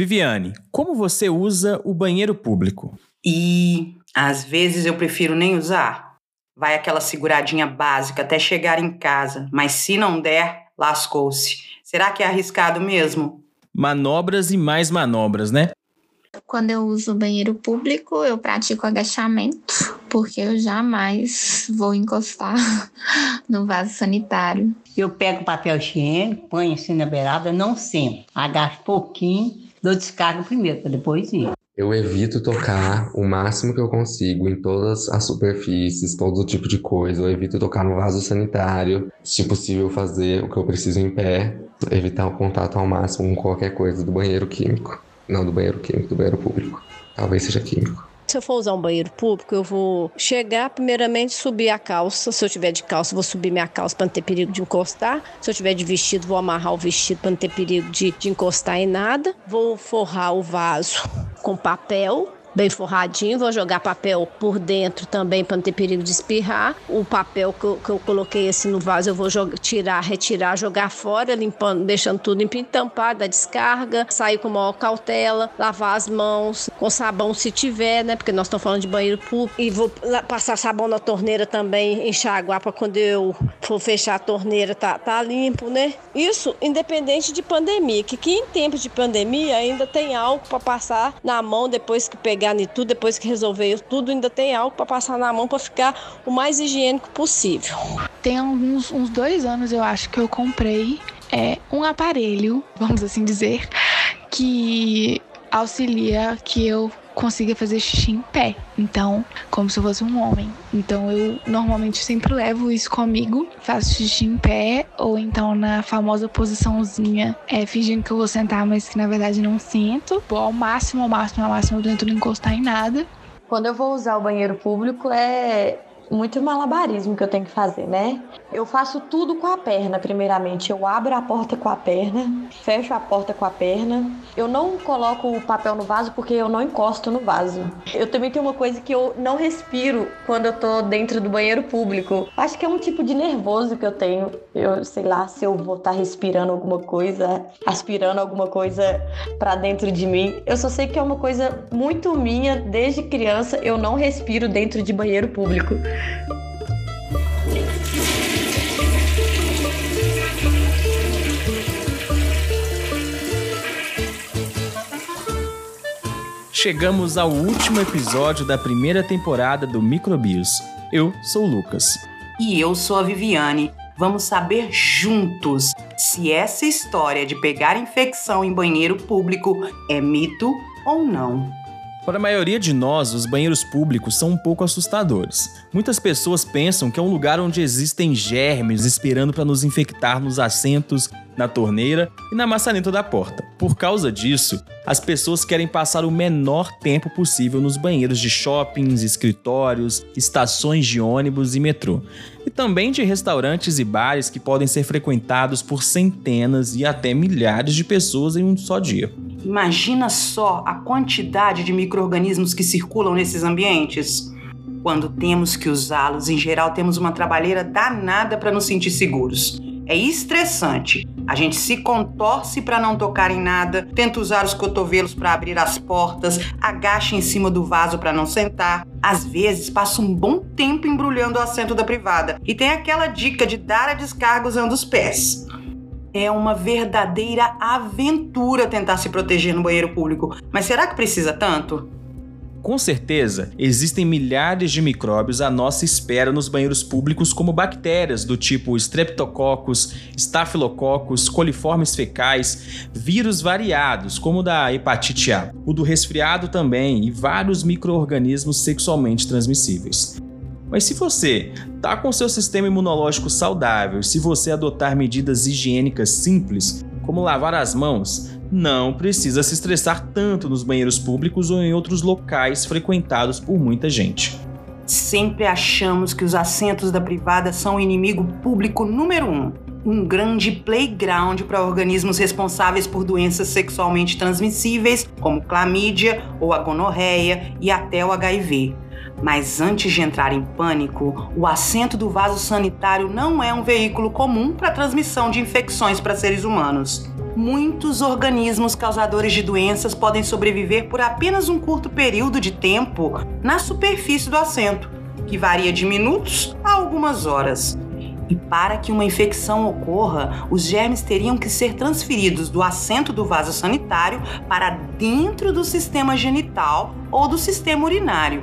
Viviane, como você usa o banheiro público? E às vezes eu prefiro nem usar. Vai aquela seguradinha básica até chegar em casa, mas se não der, lascou-se. Será que é arriscado mesmo? Manobras e mais manobras, né? Quando eu uso o banheiro público, eu pratico agachamento, porque eu jamais vou encostar no vaso sanitário. Eu pego papel higiênico, ponho assim na beirada, não sempre. Agacho pouquinho, dou descarga primeiro, para depois ir. Eu evito tocar o máximo que eu consigo em todas as superfícies, todo tipo de coisa. Eu evito tocar no vaso sanitário. Se possível, fazer o que eu preciso em pé. Evitar o contato ao máximo com qualquer coisa do banheiro químico. Não do banheiro químico, do banheiro público. Talvez seja químico. Se eu for usar um banheiro público, eu vou chegar, primeiramente, subir a calça. Se eu tiver de calça, vou subir minha calça para não ter perigo de encostar. Se eu tiver de vestido, vou amarrar o vestido para não ter perigo de, de encostar em nada. Vou forrar o vaso com papel bem forradinho. Vou jogar papel por dentro também para não ter perigo de espirrar. O papel que eu, que eu coloquei assim no vaso eu vou jogar, tirar, retirar, jogar fora, limpando, deixando tudo limpo, tampar da descarga, sair com maior cautela, lavar as mãos com sabão se tiver, né? Porque nós estamos falando de banheiro público. E vou passar sabão na torneira também, enxaguar para quando eu for fechar a torneira tá, tá limpo, né? Isso independente de pandemia, que, que em tempos de pandemia ainda tem algo para passar na mão depois que pegar pegar em tudo, depois que resolver tudo, ainda tem algo para passar na mão para ficar o mais higiênico possível. Tem alguns uns dois anos, eu acho, que eu comprei é, um aparelho, vamos assim dizer, que auxilia que eu consiga fazer xixi em pé. Então, como se eu fosse um homem. Então, eu normalmente sempre levo isso comigo, faço xixi em pé, ou então na famosa posiçãozinha, é, fingindo que eu vou sentar, mas que na verdade não sinto. Vou ao máximo, ao máximo, ao máximo, eu tento não encostar em nada. Quando eu vou usar o banheiro público, é muito malabarismo que eu tenho que fazer, né? Eu faço tudo com a perna, primeiramente. Eu abro a porta com a perna, fecho a porta com a perna. Eu não coloco o papel no vaso porque eu não encosto no vaso. Eu também tenho uma coisa que eu não respiro quando eu tô dentro do banheiro público. Acho que é um tipo de nervoso que eu tenho. Eu sei lá se eu vou estar tá respirando alguma coisa, aspirando alguma coisa para dentro de mim. Eu só sei que é uma coisa muito minha desde criança. Eu não respiro dentro de banheiro público. Chegamos ao último episódio da primeira temporada do Microbios. Eu sou o Lucas. E eu sou a Viviane. Vamos saber juntos se essa história de pegar infecção em banheiro público é mito ou não. Para a maioria de nós, os banheiros públicos são um pouco assustadores. Muitas pessoas pensam que é um lugar onde existem germes esperando para nos infectar nos assentos, na torneira e na maçaneta da porta. Por causa disso, as pessoas querem passar o menor tempo possível nos banheiros de shoppings, escritórios, estações de ônibus e metrô. E também de restaurantes e bares que podem ser frequentados por centenas e até milhares de pessoas em um só dia. Imagina só a quantidade de micro-organismos que circulam nesses ambientes. Quando temos que usá-los, em geral temos uma trabalheira danada para nos sentir seguros. É estressante. A gente se contorce para não tocar em nada, tenta usar os cotovelos para abrir as portas, agacha em cima do vaso para não sentar. Às vezes passa um bom tempo embrulhando o assento da privada. E tem aquela dica de dar a descarga usando os pés. É uma verdadeira aventura tentar se proteger no banheiro público. Mas será que precisa tanto? Com certeza, existem milhares de micróbios à nossa espera nos banheiros públicos, como bactérias do tipo Streptococcus, Staphylococcus, coliformes fecais, vírus variados, como o da hepatite A, o do resfriado também e vários micro-organismos sexualmente transmissíveis. Mas se você tá com seu sistema imunológico saudável, se você adotar medidas higiênicas simples, como lavar as mãos, não precisa se estressar tanto nos banheiros públicos ou em outros locais frequentados por muita gente. Sempre achamos que os assentos da privada são o inimigo público número um. Um grande playground para organismos responsáveis por doenças sexualmente transmissíveis, como clamídia ou a gonorreia e até o HIV. Mas antes de entrar em pânico, o assento do vaso sanitário não é um veículo comum para transmissão de infecções para seres humanos. muitos organismos causadores de doenças podem sobreviver por apenas um curto período de tempo na superfície do assento, que varia de minutos a algumas horas. E para que uma infecção ocorra, os germes teriam que ser transferidos do assento do vaso sanitário para dentro do sistema genital ou do sistema urinário,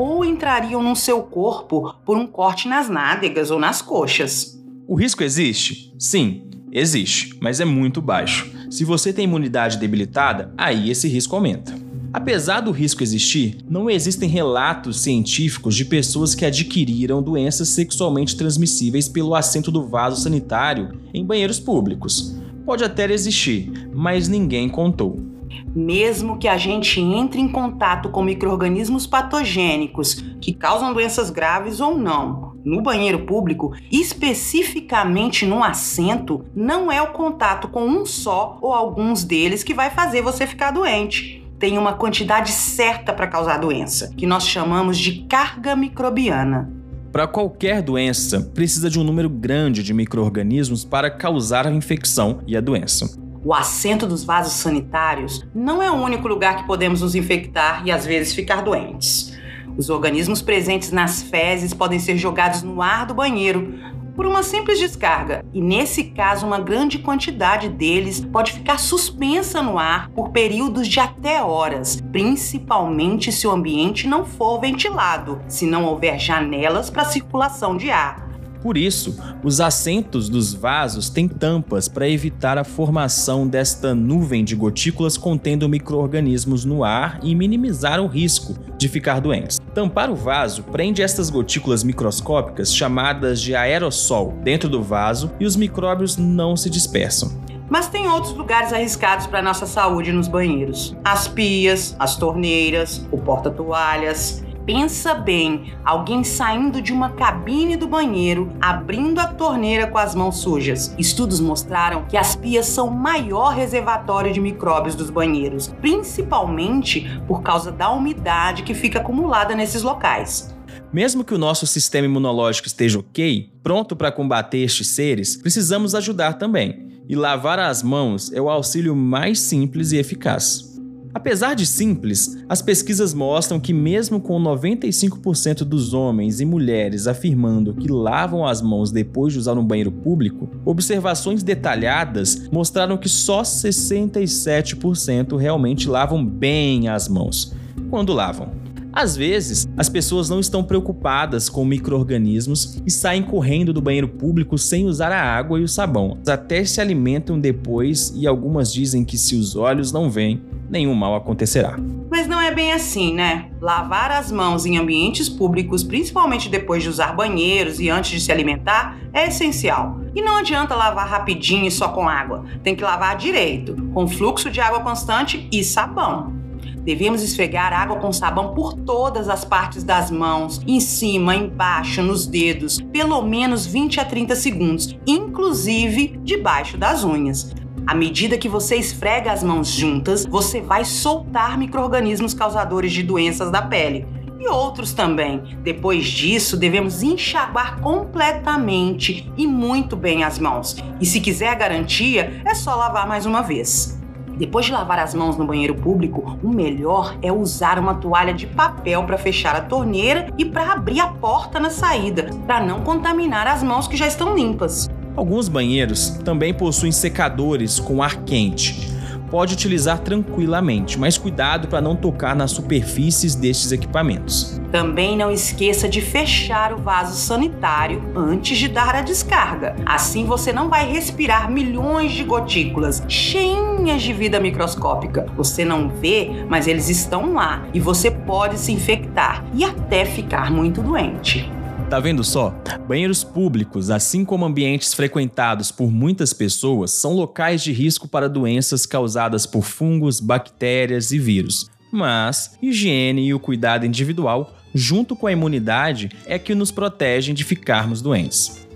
ou entrariam no seu corpo por um corte nas nádegas ou nas coxas. O risco existe? Sim, existe, mas é muito baixo. Se você tem imunidade debilitada, aí esse risco aumenta. Apesar do risco existir, não existem relatos científicos de pessoas que adquiriram doenças sexualmente transmissíveis pelo assento do vaso sanitário em banheiros públicos. Pode até existir, mas ninguém contou. Mesmo que a gente entre em contato com micro-organismos patogênicos que causam doenças graves ou não, no banheiro público, especificamente no assento, não é o contato com um só ou alguns deles que vai fazer você ficar doente tem uma quantidade certa para causar doença, que nós chamamos de carga microbiana. Para qualquer doença, precisa de um número grande de micro-organismos para causar a infecção e a doença. O assento dos vasos sanitários não é o único lugar que podemos nos infectar e às vezes ficar doentes. Os organismos presentes nas fezes podem ser jogados no ar do banheiro, por uma simples descarga. E nesse caso, uma grande quantidade deles pode ficar suspensa no ar por períodos de até horas, principalmente se o ambiente não for ventilado, se não houver janelas para circulação de ar. Por isso, os assentos dos vasos têm tampas para evitar a formação desta nuvem de gotículas contendo micro-organismos no ar e minimizar o risco de ficar doentes. Tampar o vaso prende estas gotículas microscópicas chamadas de aerossol dentro do vaso e os micróbios não se dispersam. Mas tem outros lugares arriscados para nossa saúde nos banheiros: as pias, as torneiras, o porta-toalhas. Pensa bem, alguém saindo de uma cabine do banheiro, abrindo a torneira com as mãos sujas. Estudos mostraram que as pias são o maior reservatório de micróbios dos banheiros, principalmente por causa da umidade que fica acumulada nesses locais. Mesmo que o nosso sistema imunológico esteja ok, pronto para combater estes seres, precisamos ajudar também. E lavar as mãos é o auxílio mais simples e eficaz. Apesar de simples, as pesquisas mostram que, mesmo com 95% dos homens e mulheres afirmando que lavam as mãos depois de usar um banheiro público, observações detalhadas mostraram que só 67% realmente lavam bem as mãos quando lavam. Às vezes, as pessoas não estão preocupadas com micro-organismos e saem correndo do banheiro público sem usar a água e o sabão. Até se alimentam depois e algumas dizem que se os olhos não veem, nenhum mal acontecerá. Mas não é bem assim, né? Lavar as mãos em ambientes públicos, principalmente depois de usar banheiros e antes de se alimentar, é essencial. E não adianta lavar rapidinho e só com água. Tem que lavar direito, com fluxo de água constante e sabão. Devemos esfregar água com sabão por todas as partes das mãos, em cima, embaixo, nos dedos, pelo menos 20 a 30 segundos, inclusive debaixo das unhas. À medida que você esfrega as mãos juntas, você vai soltar micro-organismos causadores de doenças da pele e outros também. Depois disso, devemos enxaguar completamente e muito bem as mãos. E se quiser garantia, é só lavar mais uma vez. Depois de lavar as mãos no banheiro público, o melhor é usar uma toalha de papel para fechar a torneira e para abrir a porta na saída, para não contaminar as mãos que já estão limpas. Alguns banheiros também possuem secadores com ar quente. Pode utilizar tranquilamente, mas cuidado para não tocar nas superfícies destes equipamentos. Também não esqueça de fechar o vaso sanitário antes de dar a descarga. Assim você não vai respirar milhões de gotículas cheias de vida microscópica. Você não vê, mas eles estão lá e você pode se infectar e até ficar muito doente. Tá vendo só? Banheiros públicos, assim como ambientes frequentados por muitas pessoas, são locais de risco para doenças causadas por fungos, bactérias e vírus. Mas higiene e o cuidado individual, junto com a imunidade, é que nos protegem de ficarmos doentes.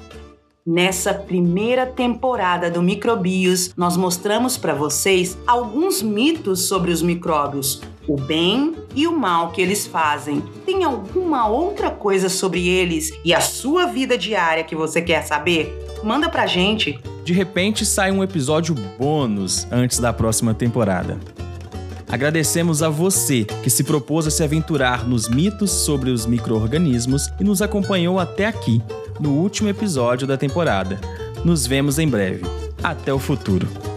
Nessa primeira temporada do Microbios, nós mostramos para vocês alguns mitos sobre os micróbios, o bem e o mal que eles fazem. Tem alguma outra coisa sobre eles e a sua vida diária que você quer saber? Manda pra gente De repente sai um episódio bônus antes da próxima temporada. Agradecemos a você que se propôs a se aventurar nos mitos sobre os micro-organismos e nos acompanhou até aqui, no último episódio da temporada. Nos vemos em breve. Até o futuro.